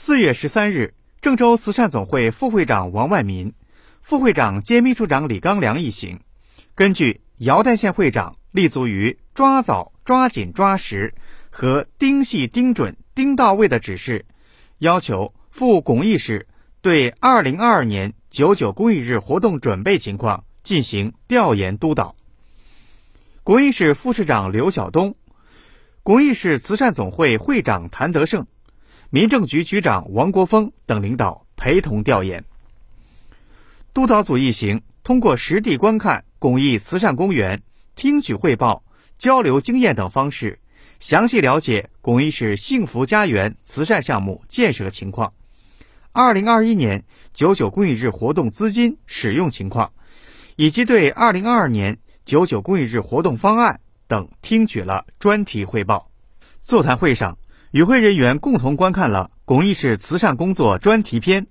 四月十三日，郑州慈善总会副会长王万民、副会长兼秘书长李刚良一行，根据姚代县会长立足于抓早、抓紧、抓实和盯细、盯准、盯到位的指示，要求赴巩义市对二零二二年九九公益日活动准备情况进行调研督导。巩义市副市长刘晓东、巩义市慈善总会会长谭德胜。民政局局长王国峰等领导陪同调研。督导组一行通过实地观看巩义慈善公园、听取汇报、交流经验等方式，详细了解巩义市幸福家园慈善项目建设情况、二零二一年九九公益日活动资金使用情况，以及对二零二二年九九公益日活动方案等听取了专题汇报。座谈会上。与会人员共同观看了巩义市慈善工作专题片。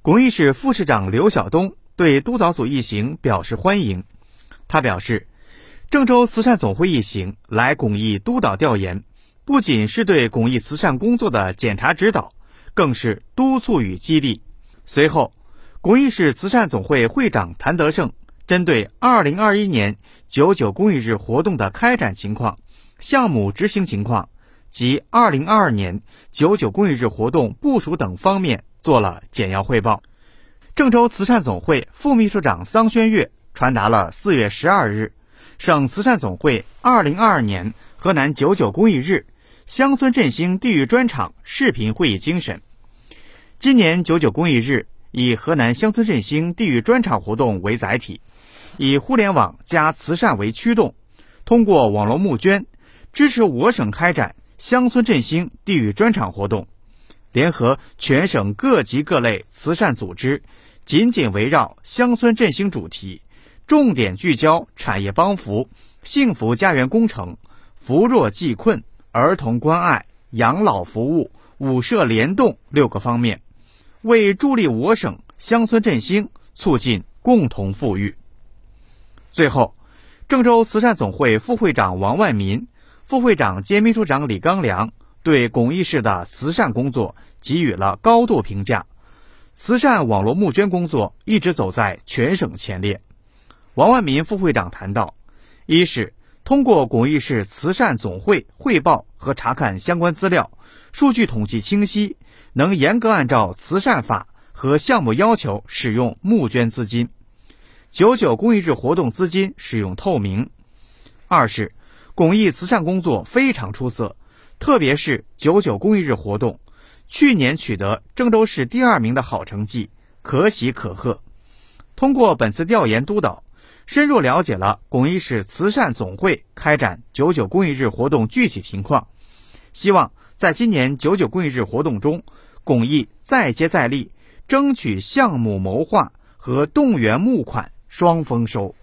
巩义市副市长刘晓东对督导组一行表示欢迎。他表示，郑州慈善总会一行来巩义督导调研，不仅是对巩义慈善工作的检查指导，更是督促与激励。随后，巩义市慈善总会会长谭德胜针对2021年九九公益日活动的开展情况、项目执行情况。及二零二二年九九公益日活动部署等方面做了简要汇报。郑州慈善总会副秘书长桑轩月传达了四月十二日省慈善总会二零二二年河南九九公益日乡村振兴地域专场视频会议精神。今年九九公益日以河南乡村振兴地域专场活动为载体，以互联网加慈善为驱动，通过网络募捐支持我省开展。乡村振兴地域专场活动，联合全省各级各类慈善组织，紧紧围绕乡村振兴主题，重点聚焦产业帮扶、幸福家园工程、扶弱济困、儿童关爱、养老服务、五社联动六个方面，为助力我省乡村振兴、促进共同富裕。最后，郑州慈善总会副会长王万民。副会长兼秘书长李刚良对巩义市的慈善工作给予了高度评价，慈善网络募捐工作一直走在全省前列。王万民副会长谈到，一是通过巩义市慈善总会汇报和查看相关资料，数据统计清晰，能严格按照慈善法和项目要求使用募捐资金，九九公益日活动资金使用透明；二是。巩义慈善工作非常出色，特别是九九公益日活动，去年取得郑州市第二名的好成绩，可喜可贺。通过本次调研督导，深入了解了巩义市慈善总会开展九九公益日活动具体情况，希望在今年九九公益日活动中，巩义再接再厉，争取项目谋划和动员募款双丰收。